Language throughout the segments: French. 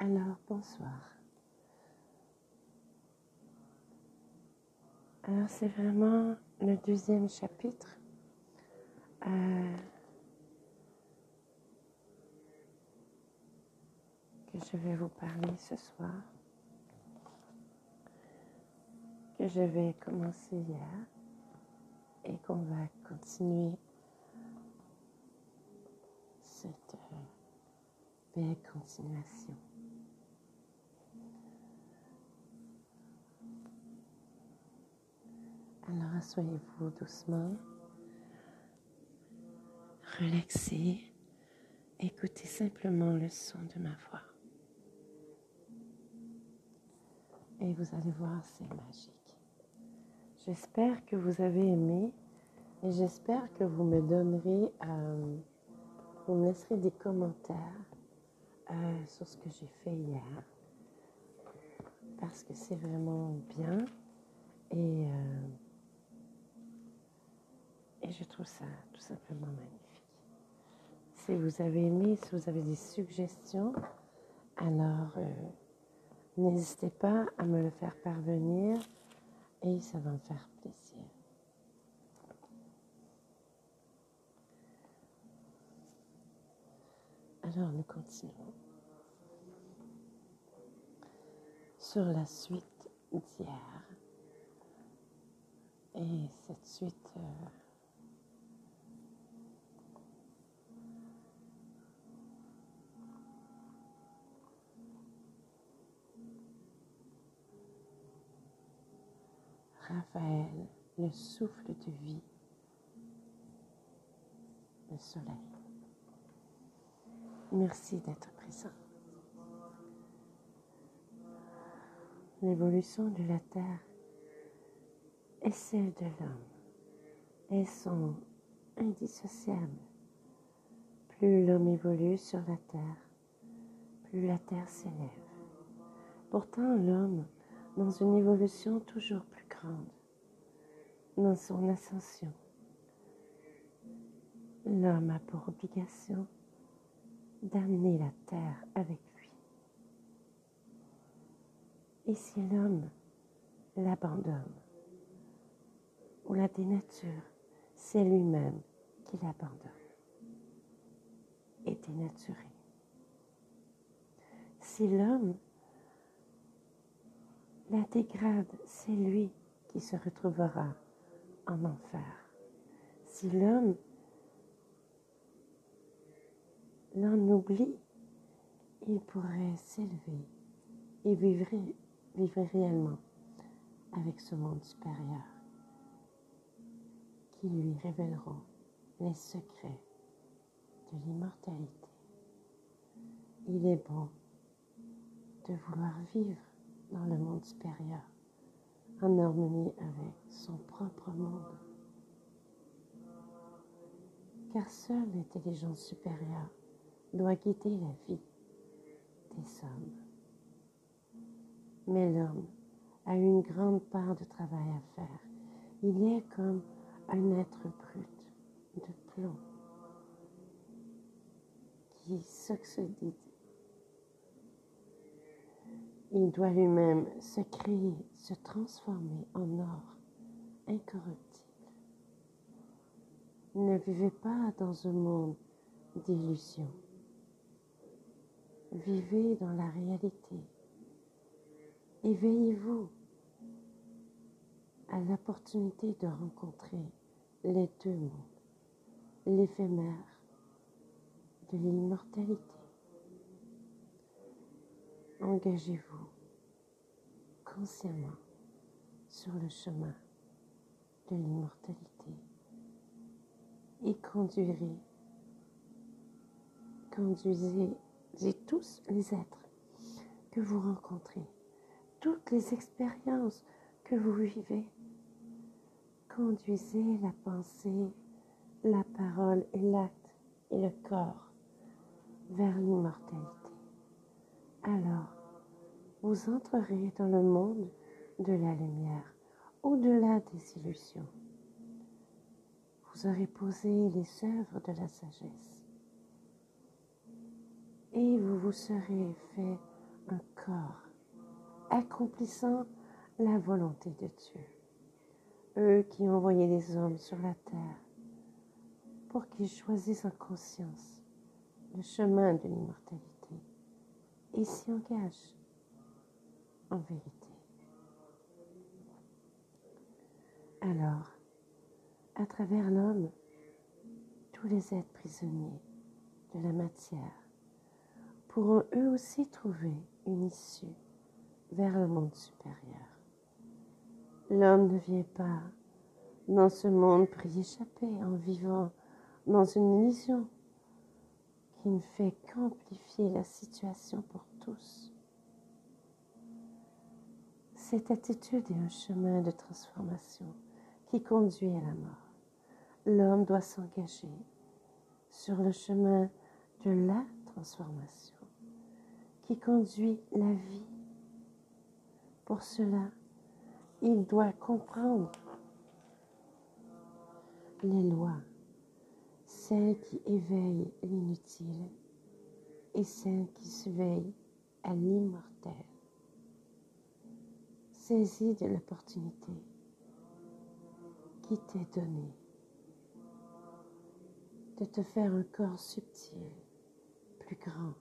Alors, bonsoir. Alors, c'est vraiment le deuxième chapitre euh, que je vais vous parler ce soir, que je vais commencer hier et qu'on va continuer cette euh, belle continuation. Alors asseyez-vous doucement, relaxez, écoutez simplement le son de ma voix. Et vous allez voir, c'est magique. J'espère que vous avez aimé et j'espère que vous me donnerez, euh, vous me laisserez des commentaires euh, sur ce que j'ai fait hier. Parce que c'est vraiment bien et, euh, et je trouve ça tout simplement magnifique. Si vous avez aimé, si vous avez des suggestions, alors n'hésitez pas à me le faire parvenir et ça va me faire plaisir. Alors nous continuons sur la suite d'hier. Et cette suite euh, Raphaël, le souffle de vie, le soleil. Merci d'être présent. L'évolution de la Terre et celle de l'homme, elles sont indissociables. Plus l'homme évolue sur la Terre, plus la Terre s'élève. Pourtant, l'homme, dans une évolution toujours plus grande, dans son ascension, l'homme a pour obligation d'amener la terre avec lui. Et si l'homme l'abandonne ou la dénature, c'est lui-même qui l'abandonne et dénaturé. Si l'homme la dégrade, c'est lui qui se retrouvera en enfer. Si l'homme l'en oublie, il pourrait s'élever et vivre, réellement avec ce monde supérieur qui lui révéleront les secrets de l'immortalité. Il est bon de vouloir vivre dans le monde supérieur en harmonie avec son propre monde. Car seule l'intelligence supérieure doit guider la vie des hommes. Mais l'homme a une grande part de travail à faire. Il est comme un être brut de plomb qui s'oxyde. Il doit lui-même se créer, se transformer en or incorruptible. Ne vivez pas dans un monde d'illusions. Vivez dans la réalité. Éveillez-vous à l'opportunité de rencontrer les deux mondes, l'éphémère de l'immortalité. Engagez-vous consciemment sur le chemin de l'immortalité et conduirez, conduisez tous les êtres que vous rencontrez, toutes les expériences que vous vivez. Conduisez la pensée, la parole et l'acte et le corps vers l'immortalité. Alors, vous entrerez dans le monde de la lumière, au-delà des illusions. Vous aurez posé les œuvres de la sagesse et vous vous serez fait un corps accomplissant la volonté de Dieu. Eux qui ont envoyé les hommes sur la terre pour qu'ils choisissent en conscience le chemin de l'immortalité et s'y engagent en vérité? Alors, à travers l'homme, tous les êtres prisonniers de la matière pourront eux aussi trouver une issue vers le monde supérieur. L'homme ne vient pas dans ce monde pour y échapper en vivant dans une illusion qui ne fait qu'amplifier la situation pour Cette attitude est un chemin de transformation qui conduit à la mort. L'homme doit s'engager sur le chemin de la transformation qui conduit la vie. Pour cela, il doit comprendre les lois, celles qui éveillent l'inutile et celles qui s'éveillent à l'immortel. Saisis de l'opportunité qui t'est donnée de te faire un corps subtil, plus grand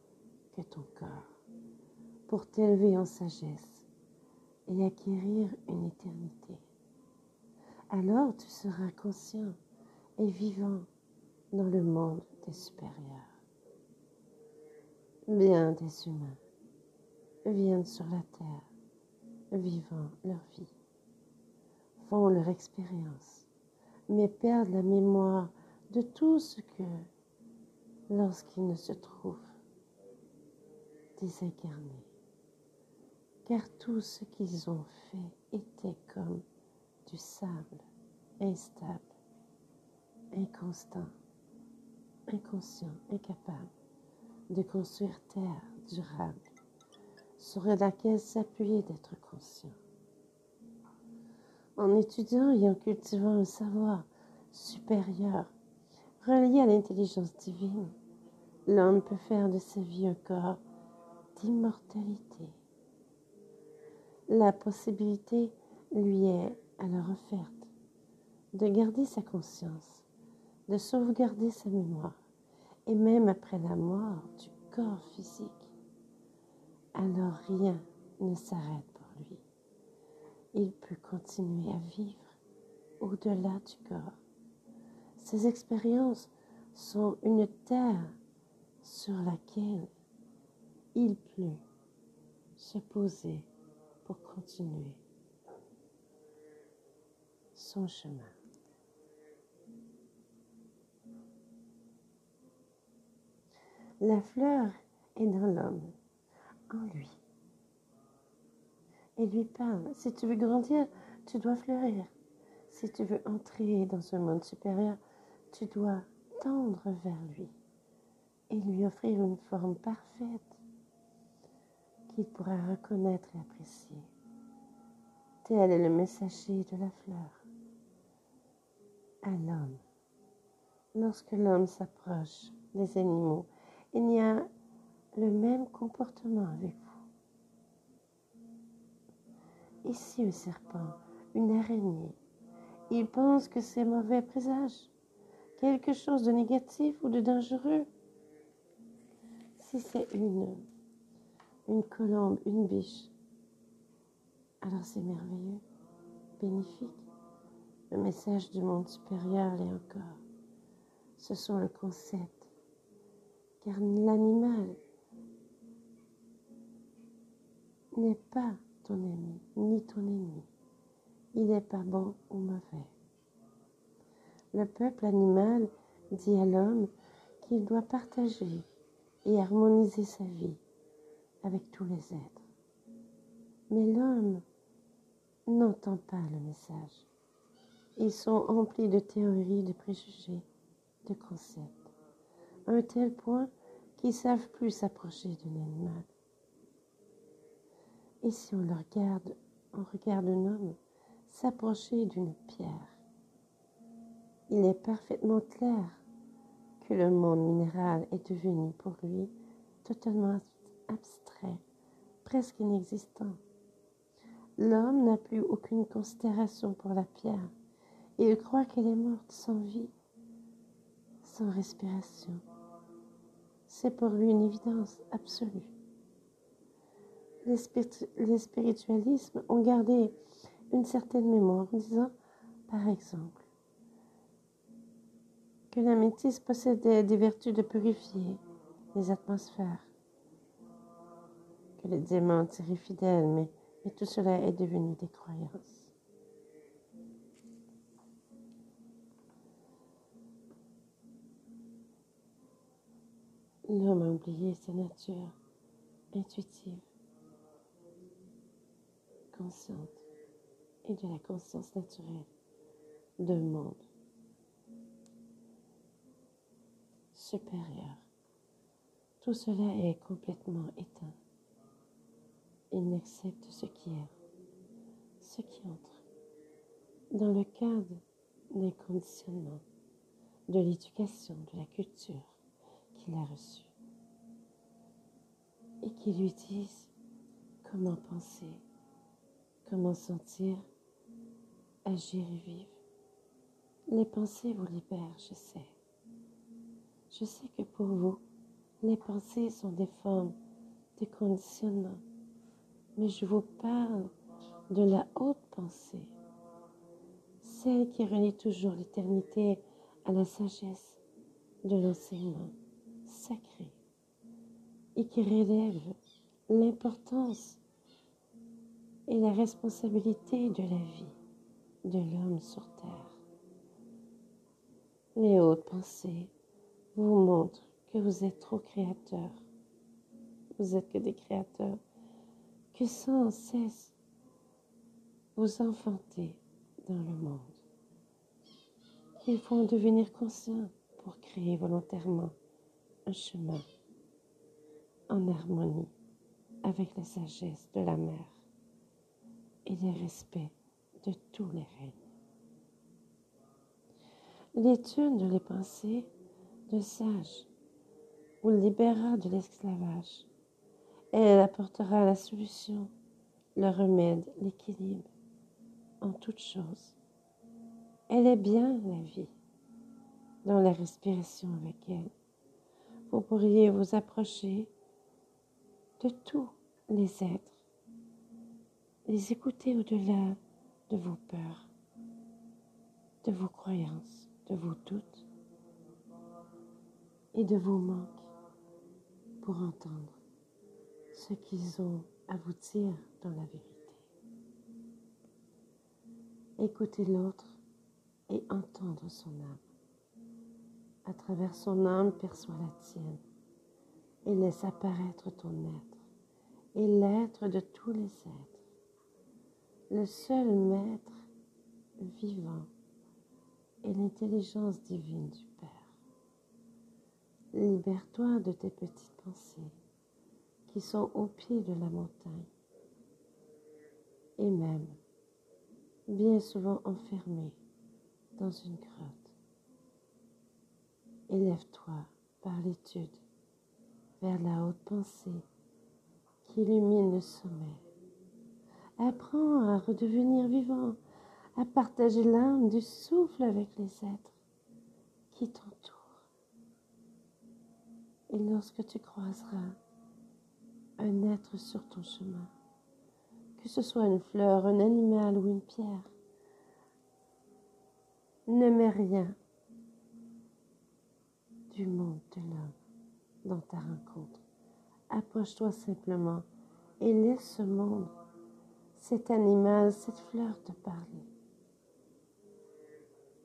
que ton corps, pour t'élever en sagesse et acquérir une éternité. Alors tu seras conscient et vivant dans le monde des supérieurs. Bien des humains viennent sur la terre, vivant leur vie, font leur expérience, mais perdent la mémoire de tout ce que, lorsqu'ils ne se trouvent désincarnés, car tout ce qu'ils ont fait était comme du sable instable, inconstant, inconscient, incapable de construire terre durable sur laquelle s'appuyer d'être conscient. En étudiant et en cultivant un savoir supérieur relié à l'intelligence divine, l'homme peut faire de sa vie un corps d'immortalité. La possibilité lui est alors offerte de garder sa conscience, de sauvegarder sa mémoire, et même après la mort du corps physique. Alors rien ne s'arrête pour lui. Il peut continuer à vivre au-delà du corps. Ces expériences sont une terre sur laquelle il peut se poser pour continuer son chemin. La fleur est dans l'homme, en lui. Et lui parle, si tu veux grandir, tu dois fleurir. Si tu veux entrer dans un monde supérieur, tu dois tendre vers lui et lui offrir une forme parfaite qu'il pourra reconnaître et apprécier. Tel est le messager de la fleur à l'homme. Lorsque l'homme s'approche des animaux, il y a le même comportement avec vous. Ici, un serpent, une araignée. Il pense que c'est mauvais présage, quelque chose de négatif ou de dangereux. Si c'est une, colombe, une biche, alors c'est merveilleux, bénéfique. Le message du monde supérieur l'est encore. Ce sont le concept car l'animal n'est pas ton ami, ni ton ennemi. Il n'est pas bon ou mauvais. Le peuple animal dit à l'homme qu'il doit partager et harmoniser sa vie avec tous les êtres. Mais l'homme n'entend pas le message. Ils sont emplis de théories, de préjugés, de concepts. À un tel point qui savent plus s'approcher d'un animal. Et si on le regarde, on regarde un homme s'approcher d'une pierre, il est parfaitement clair que le monde minéral est devenu pour lui totalement abstrait, presque inexistant. L'homme n'a plus aucune considération pour la pierre il croit qu'elle est morte sans vie, sans respiration. C'est pour lui une évidence absolue. Les, spiritualismes ont gardé une certaine mémoire en disant, par exemple, que la métisse possédait des vertus de purifier les atmosphères, que les diamants étaient fidèles, mais, mais tout cela est devenu des croyances. L'homme a oublié sa nature intuitive, consciente et de la conscience naturelle de monde supérieur. Tout cela est complètement éteint. Il n'accepte ce qui est, ce qui entre, dans le cadre des conditionnements, de l'éducation, de la culture qu'il a reçue, et qui lui disent comment penser, comment sentir, agir et vivre. Les pensées vous libèrent, je sais. Je sais que pour vous, les pensées sont des formes de conditionnement, mais je vous parle de la haute pensée, celle qui relie toujours l'éternité à la sagesse de l'enseignement sacré et qui relève l'importance et la responsabilité de la vie de l'homme sur terre. Les hautes pensées vous montrent que vous êtes trop créateur. Vous êtes que des créateurs que sans cesse vous enfantez dans le monde. Il faut en devenir conscient pour créer volontairement un chemin en harmonie avec la sagesse de la mère et le respect de tous les règnes. L'étude de les pensées de sage vous libérera de l'esclavage. Elle apportera la solution, le remède, l'équilibre en toutes choses. Elle est bien la vie, dans la respiration avec elle. Vous pourriez vous approcher de tous les êtres, les écouter au-delà de vos peurs, de vos croyances, de vos doutes et de vos manques pour entendre ce qu'ils ont à vous dire dans la vérité. Écoutez l'autre et entendre son âme. À travers son âme, perçoit la tienne et laisse apparaître ton être et l'être de tous les êtres. Le seul maître vivant est l'intelligence divine du Père. Libère-toi de tes petites pensées qui sont au pied de la montagne et même bien souvent enfermées dans une grotte. Élève-toi par l'étude vers la haute pensée qui illumine le sommet. Apprends à redevenir vivant, à partager l'âme du souffle avec les êtres qui t'entourent. Et lorsque tu croiseras un être sur ton chemin, que ce soit une fleur, un animal ou une pierre, ne mets rien du monde de l'homme dans ta rencontre. Approche-toi simplement et laisse ce monde, cet animal, cette fleur te parler,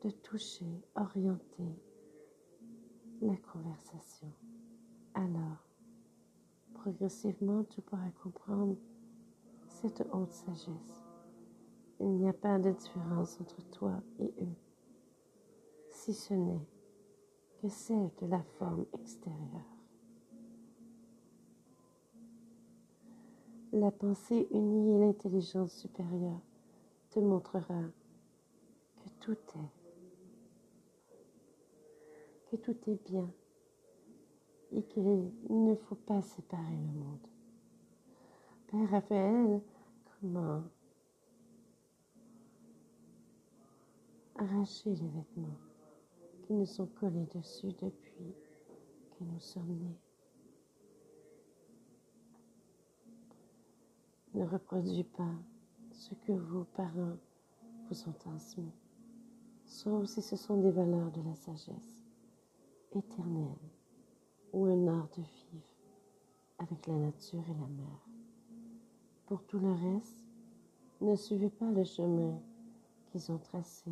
de toucher, orienter la conversation alors, progressivement, tu pourras comprendre cette haute sagesse. Il n'y a pas de différence entre toi et eux, si ce n'est que celle de la forme extérieure. La pensée unie et l'intelligence supérieure te montrera que tout est, que tout est bien et qu'il ne faut pas séparer le monde. Père Raphaël, comment arracher les vêtements qui nous sont collés dessus depuis que nous sommes nés? Ne reproduis pas ce que vos parents vous ont transmis, sauf si ce sont des valeurs de la sagesse éternelle ou un art de vivre avec la nature et la mer. Pour tout le reste, ne suivez pas le chemin qu'ils ont tracé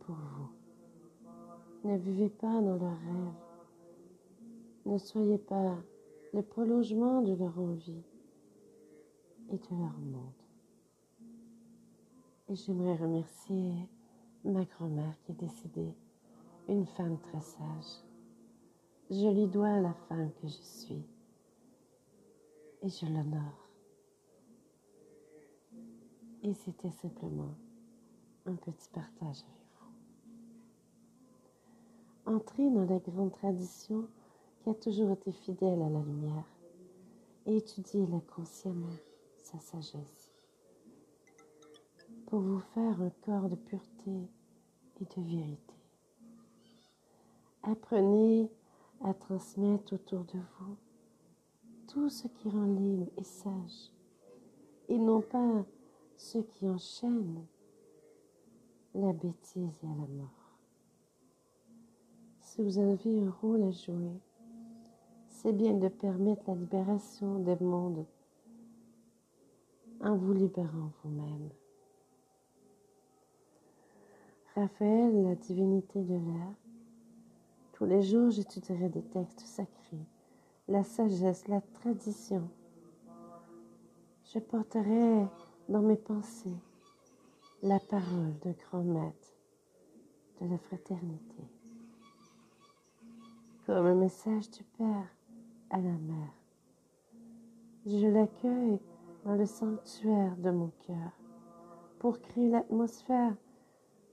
pour vous. Ne vivez pas dans leurs rêves. Ne soyez pas le prolongement de leur envie et de leur monde. Et j'aimerais remercier ma grand-mère qui est décédée, une femme très sage. Je lui dois la femme que je suis et je l'honore. Et c'était simplement un petit partage avec vous. Entrez dans la grande tradition qui a toujours été fidèle à la lumière et étudiez-la consciemment, sa sagesse, pour vous faire un corps de pureté et de vérité. Apprenez à transmettre autour de vous tout ce qui rend libre et sage, et non pas ce qui enchaîne la bêtise et la mort. Si vous avez un rôle à jouer, c'est bien de permettre la libération des mondes en vous libérant vous-même. Raphaël, la divinité de l'air, tous les jours j'étudierai des textes sacrés, la sagesse, la tradition. Je porterai dans mes pensées la parole de grand maître de la fraternité, comme un message du Père à la mère. Je l'accueille dans le sanctuaire de mon cœur pour créer l'atmosphère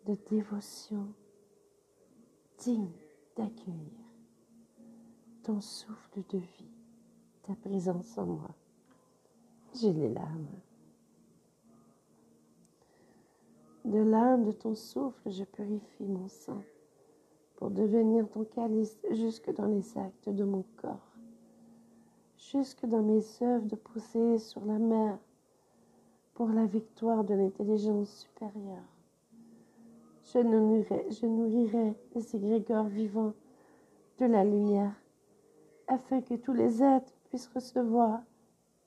de dévotion digne d'accueillir ton souffle de vie, ta présence en moi. J'ai les larmes. De l'âme de ton souffle, je purifie mon sang pour devenir ton calice jusque dans les actes de mon corps, jusque dans mes œuvres de pousser sur la mer pour la victoire de l'intelligence supérieure. Je nourrirai, je nourrirai les égrégores vivants de la lumière afin que tous les êtres puissent recevoir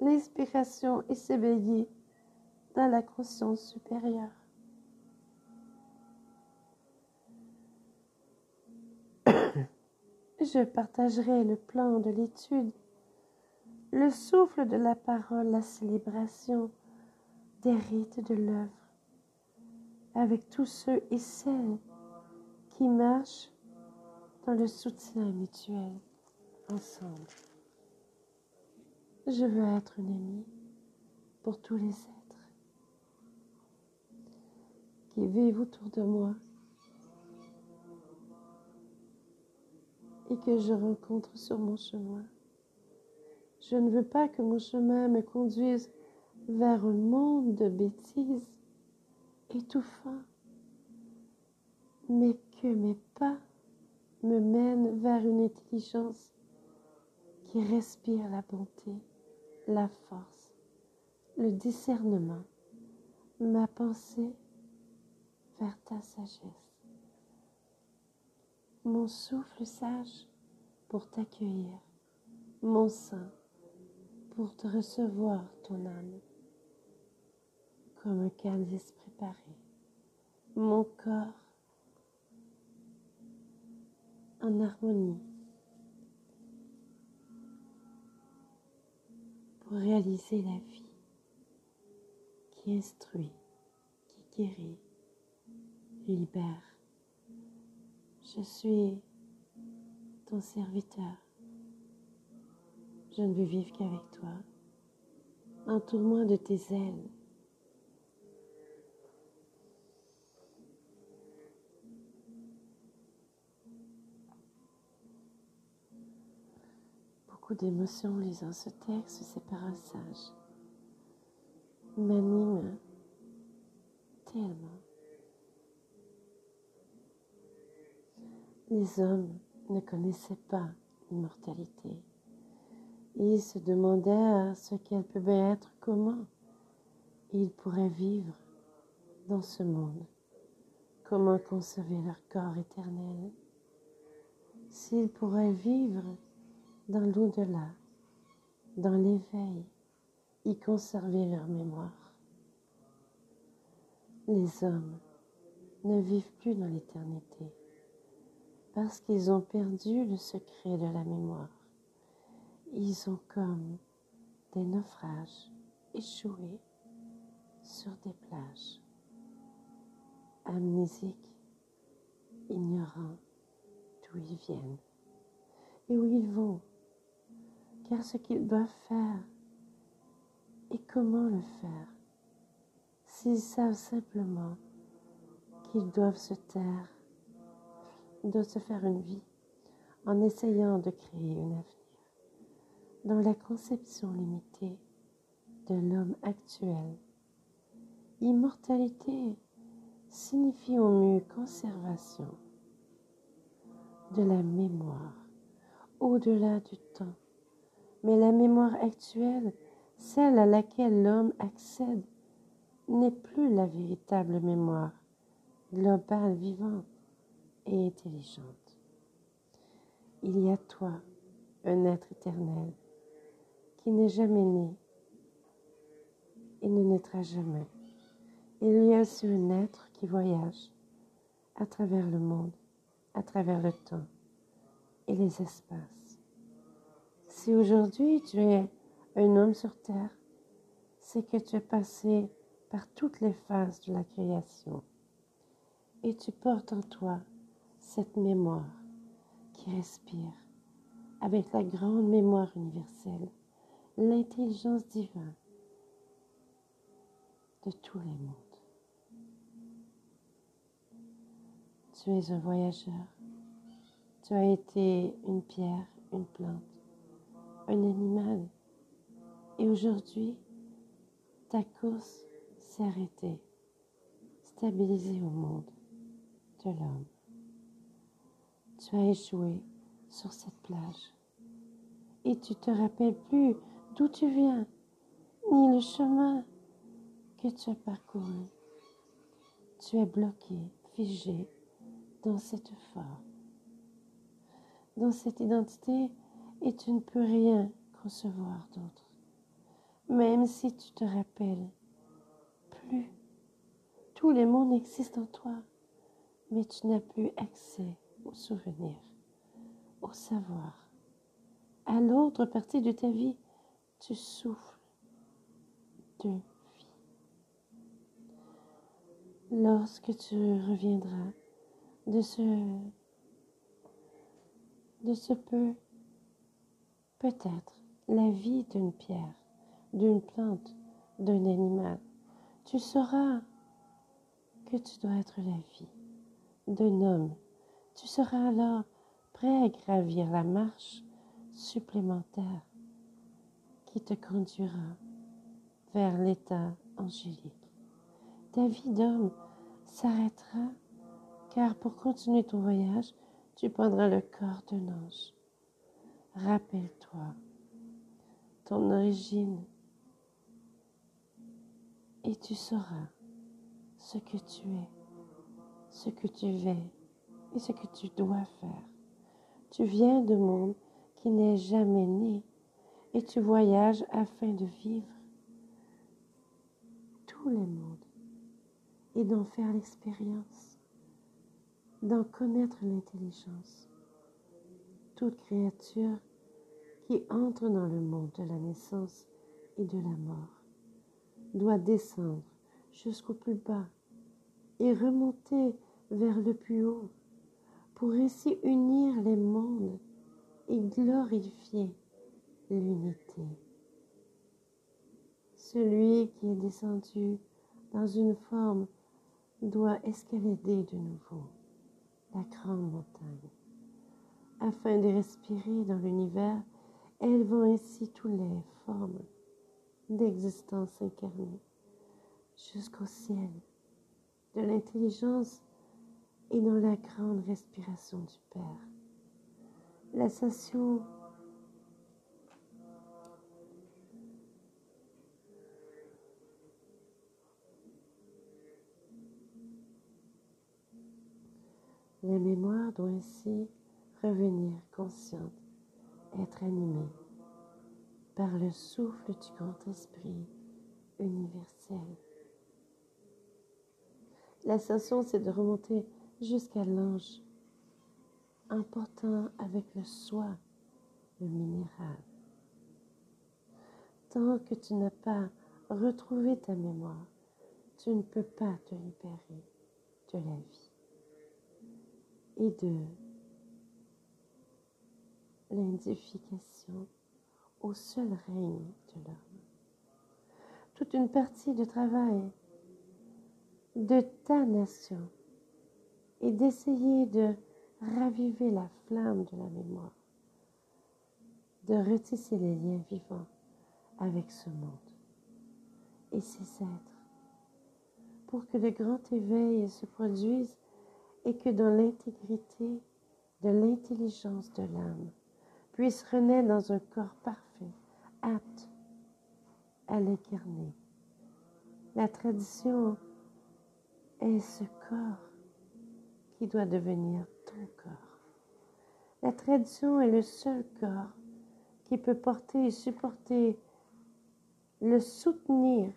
l'inspiration et s'éveiller dans la conscience supérieure. Je partagerai le plan de l'étude, le souffle de la parole, la célébration des rites de l'œuvre avec tous ceux et celles qui marchent dans le soutien mutuel ensemble. Je veux être une amie pour tous les êtres qui vivent autour de moi et que je rencontre sur mon chemin. Je ne veux pas que mon chemin me conduise vers un monde de bêtises étouffant, mais que mes pas me mènent vers une intelligence qui respire la bonté, la force, le discernement, ma pensée vers ta sagesse. Mon souffle sage pour t'accueillir, mon sein pour te recevoir ton âme, comme un calice préparé, mon corps en harmonie pour réaliser la vie qui instruit, qui guérit, libère. Je suis ton serviteur. Je ne veux vivre qu'avec toi. Entoure-moi de tes ailes. Beaucoup d'émotions lisant ce texte, c'est par un sage. m'anime tellement. Les hommes ne connaissaient pas l'immortalité. Ils se demandaient ce qu'elle pouvait être, comment ils pourraient vivre dans ce monde, comment conserver leur corps éternel, s'ils pourraient vivre dans l'au-delà, dans l'éveil, y conserver leur mémoire. Les hommes ne vivent plus dans l'éternité parce qu'ils ont perdu le secret de la mémoire. Ils ont comme des naufrages échoués sur des plages, amnésiques, ignorants d'où ils viennent et où ils vont, car ce qu'ils doivent faire et comment le faire, s'ils savent simplement qu'ils doivent se taire, doivent se faire une vie en essayant de créer un avenir dans la conception limitée de l'homme actuel Immortalité signifie au mieux conservation de la mémoire au-delà du temps. Mais la mémoire actuelle, celle à laquelle l'homme accède, n'est plus la véritable mémoire globale, vivante et intelligente. Il y a toi, un être éternel, qui n'est jamais né et ne naîtra jamais. Il y a aussi un être qui voyage à travers le monde, à travers le temps et les espaces. Si aujourd'hui tu es un homme sur terre, c'est que tu es passé par toutes les phases de la création et tu portes en toi cette mémoire qui respire avec la grande mémoire universelle, l'intelligence divine de tous les mondes. Tu es un voyageur. Tu as été une pierre, une plante, un animal. Et aujourd'hui, ta course s'est arrêtée, stabilisée au monde de l'homme. Tu as échoué sur cette plage et tu te rappelles plus d'où tu viens, ni le chemin que tu as parcouru. Tu es bloqué, figé dans cette forme, dans cette identité, et tu ne peux rien concevoir d'autre. Même si tu te rappelles plus, tous les mondes existent en toi, mais tu n'as plus accès au souvenir, au savoir. À l'autre partie de ta vie, tu souffles de vie. Lorsque tu reviendras de ce, de ce peu, peut-être la vie d'une pierre, d'une plante, d'un animal. Tu sauras que tu dois être la vie d'un homme. Tu seras alors prêt à gravir la marche supplémentaire te conduira vers l'état angélique. Ta vie d'homme s'arrêtera car pour continuer ton voyage, tu prendras le corps d'un ange. Rappelle-toi ton origine et tu sauras ce que tu es, ce que tu veux et ce que tu dois faire. Tu viens de monde qui n'est jamais né et tu voyages afin de vivre tous les mondes et d'en faire l'expérience d'en connaître l'intelligence. Toute créature qui entre dans le monde de la naissance et de la mort doit descendre jusqu'au plus bas et remonter vers le plus haut pour ainsi unir les mondes et glorifier l'unité. Celui qui est descendu dans une forme doit escalader de nouveau la grande montagne. Afin de respirer dans l'univers, elles vont ainsi toutes les formes d'existence incarnée jusqu'au ciel, de l'intelligence et dans la grande respiration du Père. L'ascension La mémoire doit ainsi revenir consciente, être animée par le souffle du grand esprit universel. L'ascension, c'est de remonter jusqu'à l'ange, important avec le soi, le minéral. Tant que tu n'as pas retrouvé ta mémoire, tu ne peux pas te libérer de la vie et de l'identification au seul règne de l'homme. Toute une partie du travail de ta nation est d'essayer de raviver la flamme de la mémoire, de retisser les liens vivants avec ce monde et ses êtres, pour que le grand éveil se produise et que dans l'intégrité de l'intelligence de l'âme puisse renaître dans un corps parfait, apte à l'incarner. La tradition est ce corps qui doit devenir ton corps. La tradition est le seul corps qui peut porter et supporter le soutenir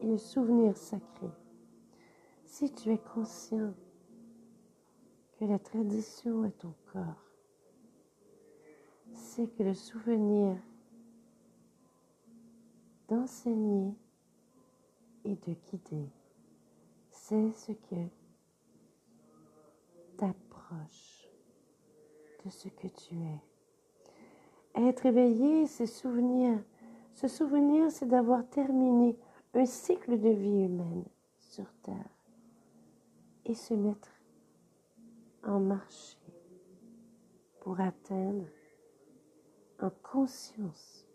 et le souvenir sacré si tu es conscient que la tradition est ton corps, c'est que le souvenir d'enseigner et de guider, c'est ce que t'approche de ce que tu es. Être éveillé, c'est souvenir. Ce souvenir, c'est d'avoir terminé un cycle de vie humaine sur Terre et se mettre en marché pour atteindre en conscience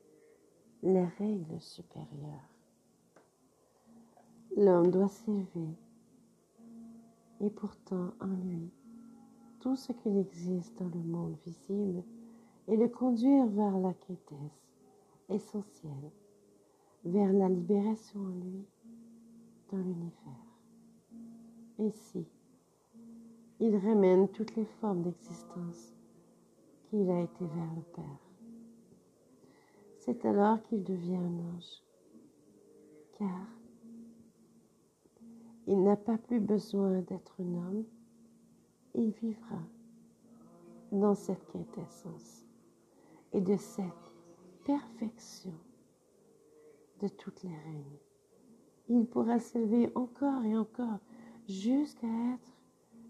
les règles supérieures. L'homme doit s'élever et pourtant en lui tout ce qu'il existe dans le monde visible et le conduire vers la quêtesse essentielle, vers la libération en lui dans l'univers. Ainsi, il ramène toutes les formes d'existence qu'il a été vers le Père. C'est alors qu'il devient un ange, car il n'a pas plus besoin d'être un homme, il vivra dans cette quintessence et de cette perfection de toutes les règnes. Il pourra s'élever encore et encore jusqu'à être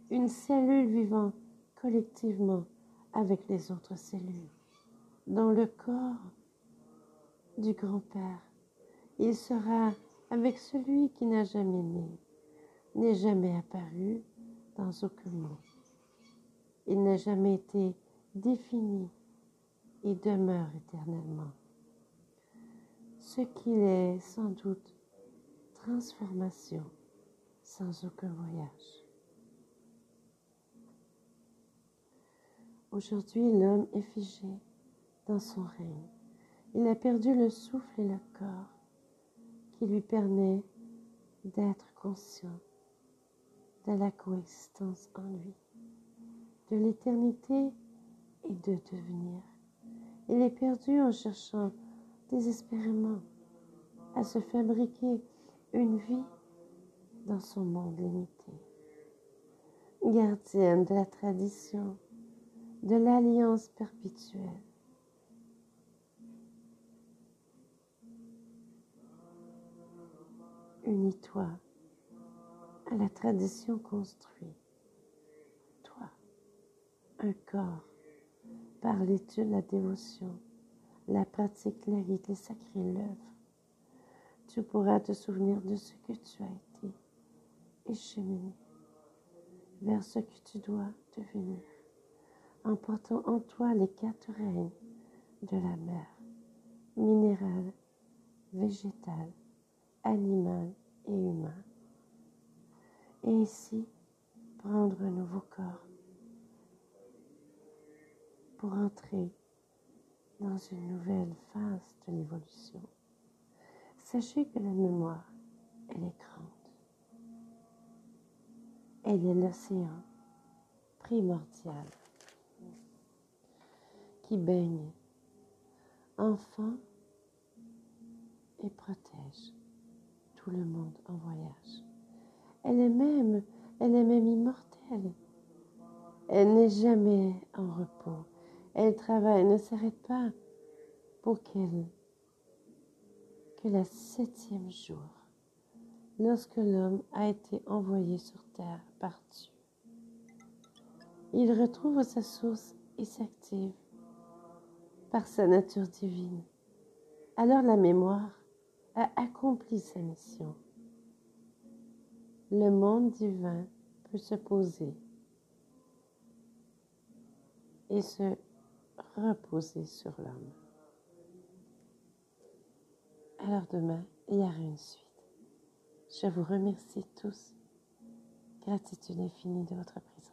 une cellule vivant collectivement avec les autres cellules. Dans le corps du grand-père, il sera avec celui qui n'a jamais né, n'est jamais apparu dans aucun monde. Il n'a jamais été défini et demeure éternellement. Ce qu'il est sans doute transformation sans aucun voyage. Aujourd'hui, l'homme est figé dans son règne. Il a perdu le souffle et le corps qui lui permet d'être conscient de la coexistence en lui, de l'éternité et de devenir. Il est perdu en cherchant désespérément à se fabriquer une vie dans son monde limité. Gardienne de la tradition, de l'alliance perpétuelle. Unis-toi à la tradition construite. Toi, un corps, par l'étude, la dévotion, la pratique, les rites, les sacrés, l'œuvre. Tu pourras te souvenir de ce que tu as été et cheminer vers ce que tu dois devenir, en portant en toi les quatre règnes de la mer, minérale, végétale animal et humain. Et ici, prendre un nouveau corps pour entrer dans une nouvelle phase de l'évolution. Sachez que la mémoire, elle est grande. Elle est l'océan primordial qui baigne enfant et protège tout le monde en voyage. Elle est même, elle est même immortelle. Elle n'est jamais en repos. Elle travaille, ne s'arrête pas pour qu'elle, que le septième jour, lorsque l'homme a été envoyé sur terre par Dieu, il retrouve sa source et s'active par sa nature divine. Alors la mémoire a accompli sa mission. Le monde divin peut se poser et se reposer sur l'homme. Alors demain, il y aura une suite. Je vous remercie tous. Gratitude infinie de votre présence.